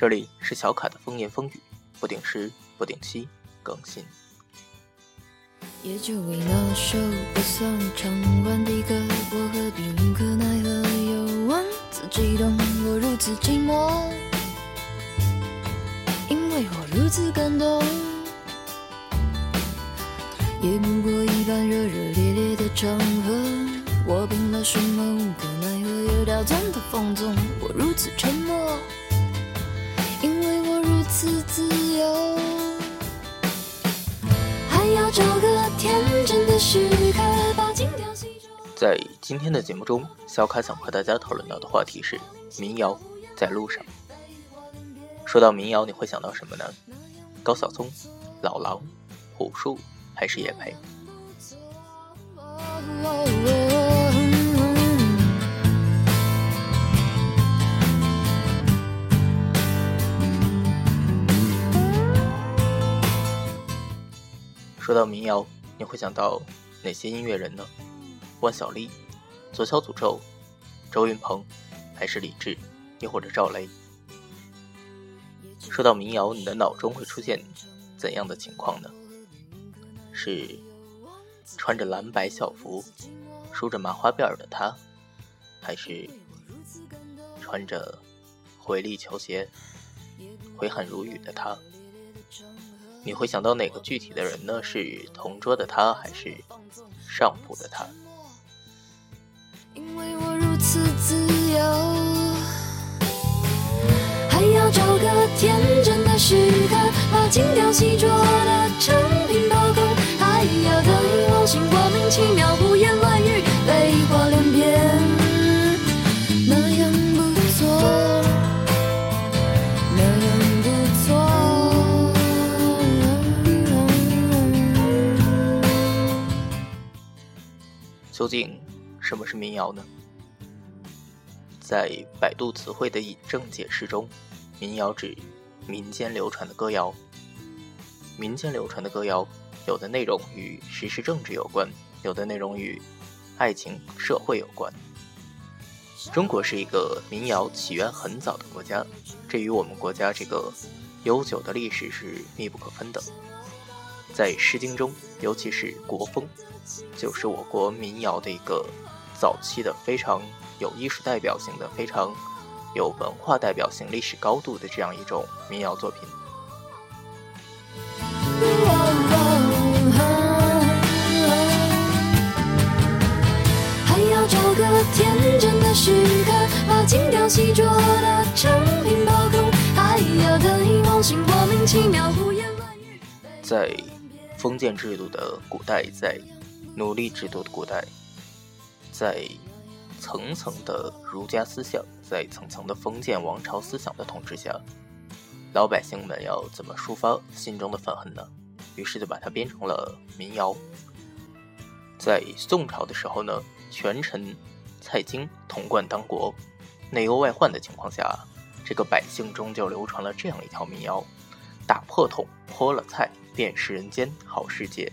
这里是小卡的风言风语，不定时、不定期更新。也就为那首不算唱完的歌，我何必无可奈何？又问自己，懂我如此寂寞，因为我如此感动。也不过一般热热烈烈的场合，我拼了什么无可奈何？又刁钻的放纵，我如此沉默。因为我如此自由，还要找个天真的时刻把精雕细琢。在今天的节目中，小卡想和大家讨论到的话题是民谣在路上。说到民谣，你会想到什么呢？高晓松、老狼、朴树，还是叶培？说到民谣，你会想到哪些音乐人呢？万晓利、左小诅咒、周云鹏，还是李志，又或者赵雷？说到民谣，你的脑中会出现怎样的情况呢？是穿着蓝白校服、梳着麻花辫的他，还是穿着回力球鞋、挥汗如雨的他？你会想到哪个具体的人呢？是同桌的他，还是上铺的他？因为我如此自由，还要找个天真的时刻，把精雕细琢的成品包空，还要得意忘形，莫名其妙，胡言乱语，究竟什么是民谣呢？在百度词汇的引证解释中，民谣指民间流传的歌谣。民间流传的歌谣，有的内容与时事政治有关，有的内容与爱情社会有关。中国是一个民谣起源很早的国家，这与我们国家这个悠久的历史是密不可分的。在《诗经》中，尤其是国风，就是我国民谣的一个早期的非常有艺术代表性的、非常有文化代表性、历史高度的这样一种民谣作品。还要找个天真的时刻，把精雕细琢的成品包空，还要得意忘形，莫名其妙，胡言乱语。在封建制度的古代，在奴隶制度的古代，在层层的儒家思想，在层层的封建王朝思想的统治下，老百姓们要怎么抒发心中的愤恨呢？于是就把它编成了民谣。在宋朝的时候呢，权臣蔡京统贯当国，内忧外患的情况下，这个百姓中就流传了这样一条民谣：打破桶，泼了菜，便是人间好世界。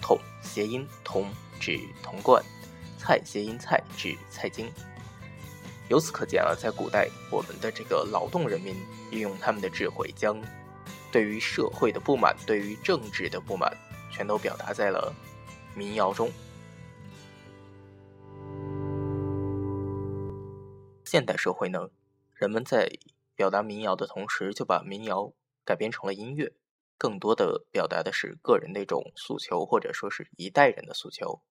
桶谐音铜，指铜罐；菜谐音菜，指菜京。由此可见啊，在古代，我们的这个劳动人民运用他们的智慧，将对于社会的不满、对于政治的不满，全都表达在了民谣中。现代社会呢，人们在表达民谣的同时，就把民谣改编成了音乐，更多的表达的是个人的一种诉求，或者说是一代人的诉求，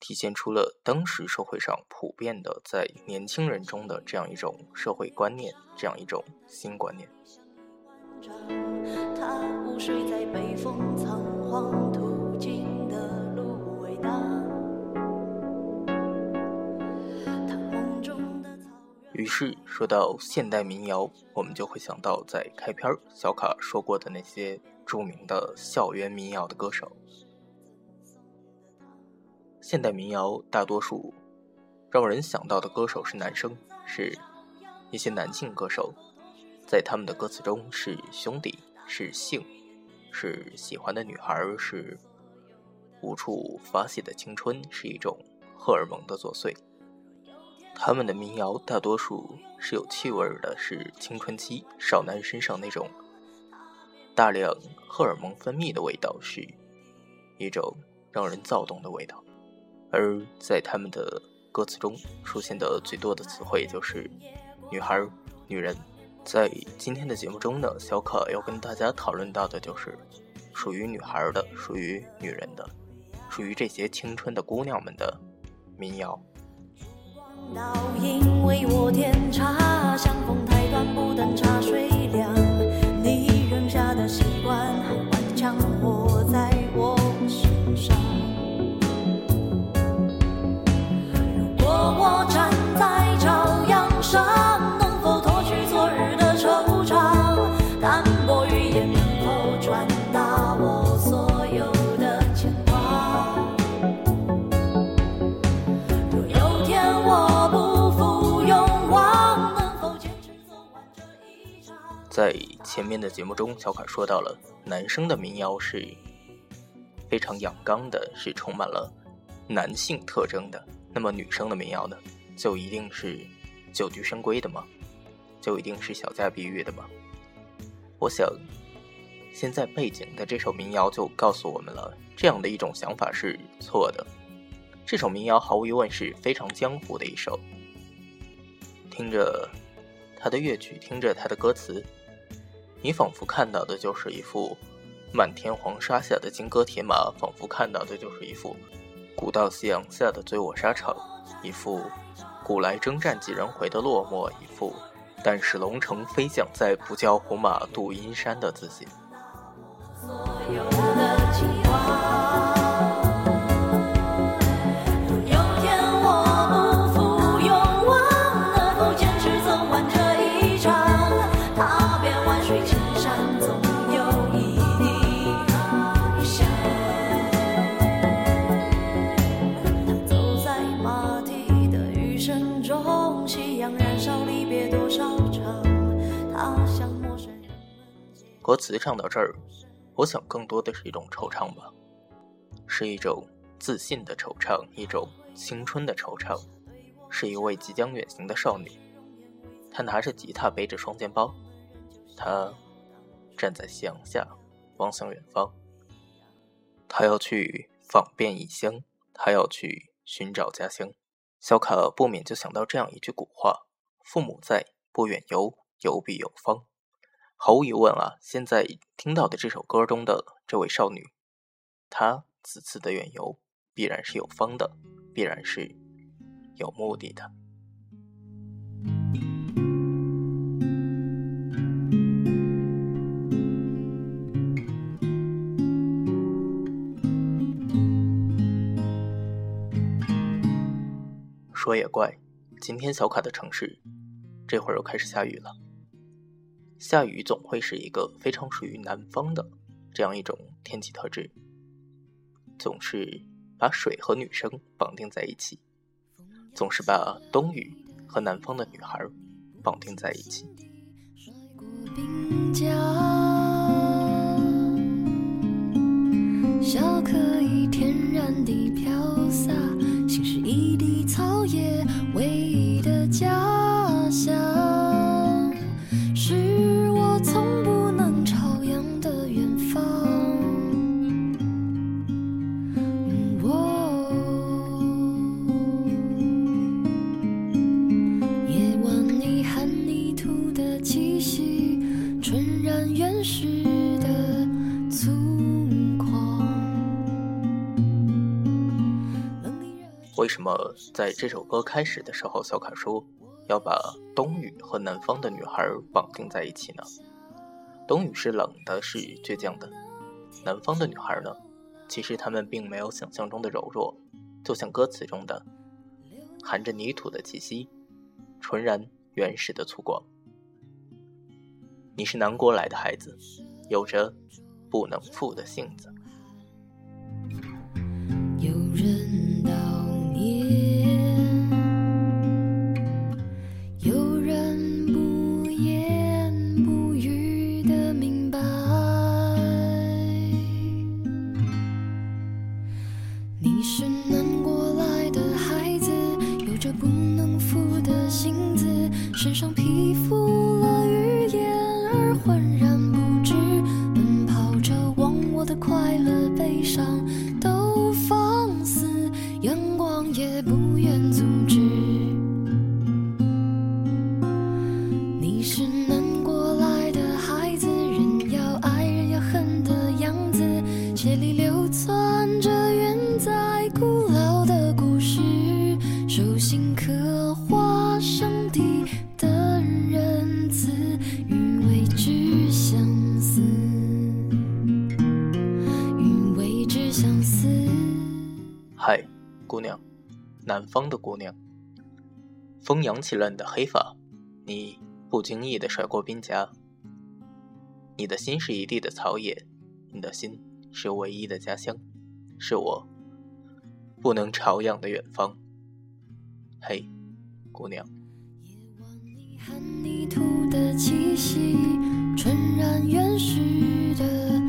体现出了当时社会上普遍的在年轻人中的这样一种社会观念，这样一种新观念。他不睡在北风仓皇是说到现代民谣，我们就会想到在开篇小卡说过的那些著名的校园民谣的歌手。现代民谣大多数让人想到的歌手是男生，是一些男性歌手，在他们的歌词中是兄弟，是性，是喜欢的女孩，是无处发泄的青春，是一种荷尔蒙的作祟。他们的民谣大多数是有气味的，是青春期少男身上那种大量荷尔蒙分泌的味道，是一种让人躁动的味道。而在他们的歌词中出现的最多的词汇就是“女孩”“女人”。在今天的节目中呢，小可要跟大家讨论到的就是属于女孩的、属于女人的、属于这些青春的姑娘们的民谣。倒因为我添茶面的节目中，小凯说到了男生的民谣是非常阳刚的，是充满了男性特征的。那么女生的民谣呢，就一定是久居深闺的吗？就一定是小家碧玉的吗？我想，现在背景的这首民谣就告诉我们了，这样的一种想法是错的。这首民谣毫无疑问是非常江湖的一首，听着他的乐曲，听着他的歌词，你仿佛看到的就是一幅满天黄沙下的金戈铁马，仿佛看到的就是一幅古道夕阳下的醉卧沙场，一幅古来征战几人回的落寞，一副但使龙城飞将在，不教胡马度阴山的自信。借歌词唱到这儿，我想更多的是一种惆怅吧，是一种自信的惆怅，一种青春的惆怅，是一位即将远行的少女，她拿着吉他，背着双肩包，她站在夕阳下，望向远方。她要去访遍异乡，她要去寻找家乡。小卡不免就想到这样一句古话：“父母在，不远游，游必有方。”毫无疑问啊，现在听到的这首歌中的这位少女，她此次的远游必然是有方的，必然是有目的的。说也怪，今天小卡的城市这会儿又开始下雨了。下雨总会是一个非常属于南方的这样一种天气特质，总是把水和女生绑定在一起，总是把冬雨和南方的女孩绑定在一起。甩过鬓角，笑可以天然地飘洒，心是一地草野，唯一的家乡，么在这首歌开始的时候，小卡说要把冬雨和南方的女孩绑定在一起呢？冬雨是冷的，是倔强的，南方的女孩呢？其实她们并没有想象中的柔弱，就像歌词中的，含着泥土的气息，纯然原始的粗犷。你是南国来的孩子，有着不能负的性子。身上披嗨，姑娘，南方的姑娘。风扬起了你的黑发，你不经意地甩过鬓颊。你的心是一地的草野，你的心是唯一的家乡，是我不能朝阳的远方。嘿，姑娘。夜晚里含泥土的气息，传染原始的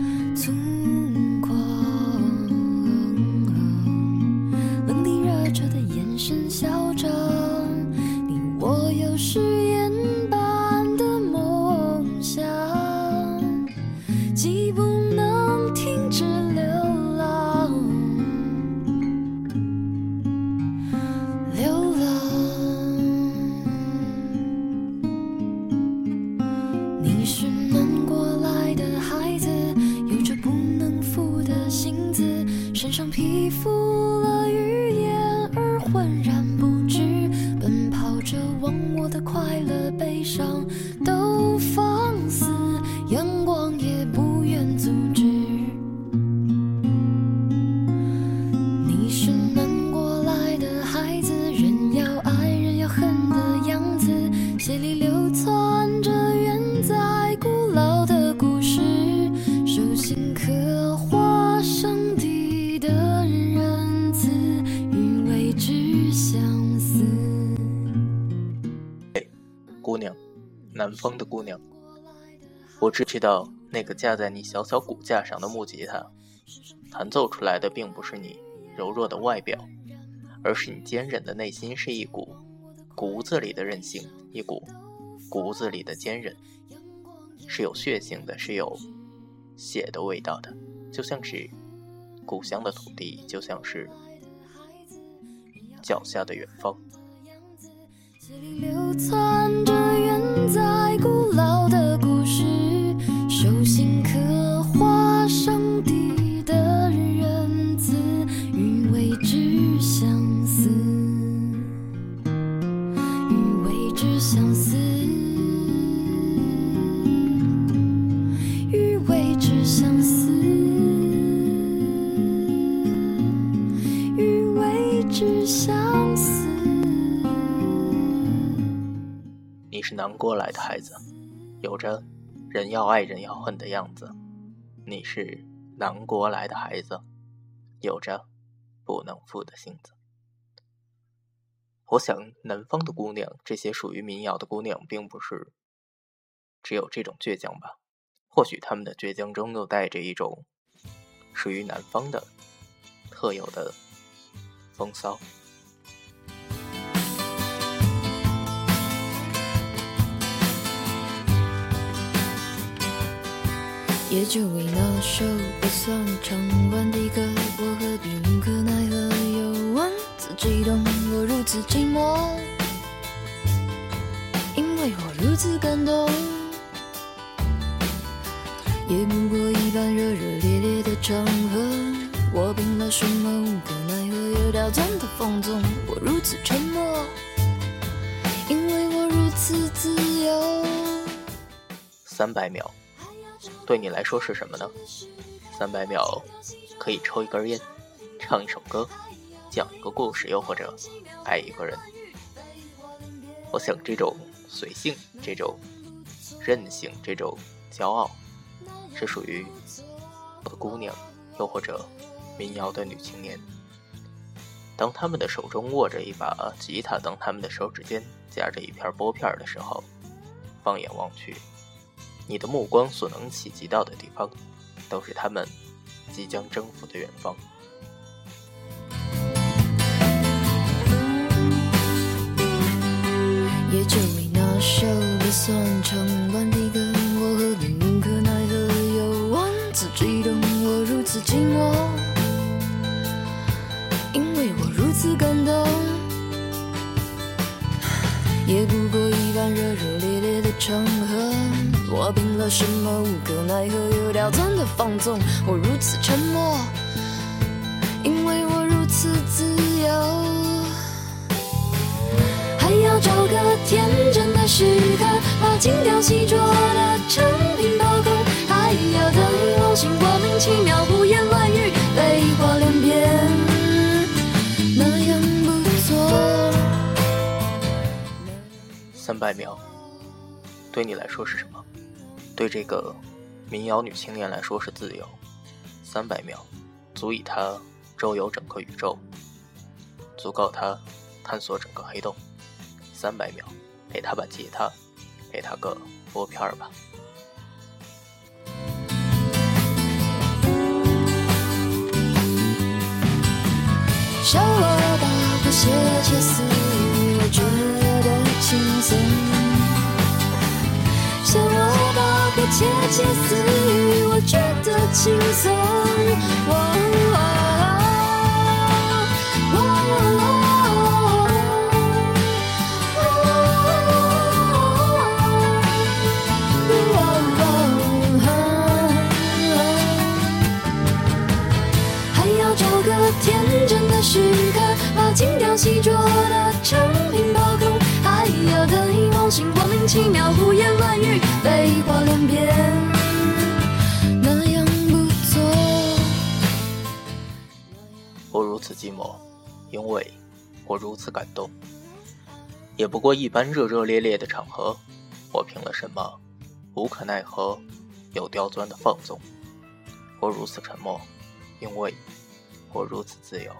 姑娘，南方的姑娘，我只知道那个架在你小小骨架上的木吉他，弹奏出来的并不是你柔弱的外表，而是你坚韧的内心，是一股骨子里的韧性，一股骨子里的坚韧，是有血性的，是有血的味道的，就像是故乡的土地，就像是脚下的远方。血里流窜着远在古老人要爱人要恨的样子。你是南国来的孩子，有着不能负的性子。我想，南方的姑娘，这些属于民谣的姑娘，并不是只有这种倔强吧？或许她们的倔强中又带着一种属于南方的特有的风骚。也就为那首不算唱完的歌，我何必无可奈何？又问自己，懂我如此寂寞，因为我如此感动。也不过一般热热烈烈的场合，我凭了什么无可奈何？又刁钻的放纵，我如此沉默，因为我如此自由。三百秒，对你来说是什么呢？三百秒可以抽一根烟，唱一首歌，讲一个故事，又或者爱一个人。我想这种随性、这种任性、这种骄傲，是属于我的姑娘，又或者民谣的女青年。当他们的手中握着一把吉他，当他们的手指间夹着一片拨片的时候，放眼望去。你的目光所能企及到的地方，都是他们即将征服的远方。也就为那首不算唱什么，无可奈何又刁钻的放纵。我如此沉默，因为我如此自由。还要找个天真的时刻，把精雕细琢的成品抛空。还要等梦醒，莫名其妙，胡言乱语，泪花连篇。那样不错。三百秒。对你来说是什么？对这个民谣女青年来说是自由。三百秒，足以她周游整个宇宙，足够她探索整个黑洞。三百秒，给她把吉他，给她个拨片儿吧。笑我大不窃窃私语，我觉得轻松。笑我大不窃窃私语，我觉得轻松。哦哦还要找个天真的时刻，把精雕细琢的成品包空，寂寞，因为我如此感动。也不过一般热热烈烈的场合，我凭了什么？无可奈何，又刁钻的放纵。我如此沉默，因为我如此自由。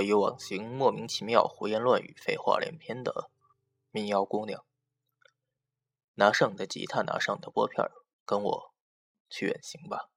得意忘形、莫名其妙、胡言乱语、废话连篇的民谣姑娘，拿上你的吉他，拿上你的拨片，跟我去远行吧。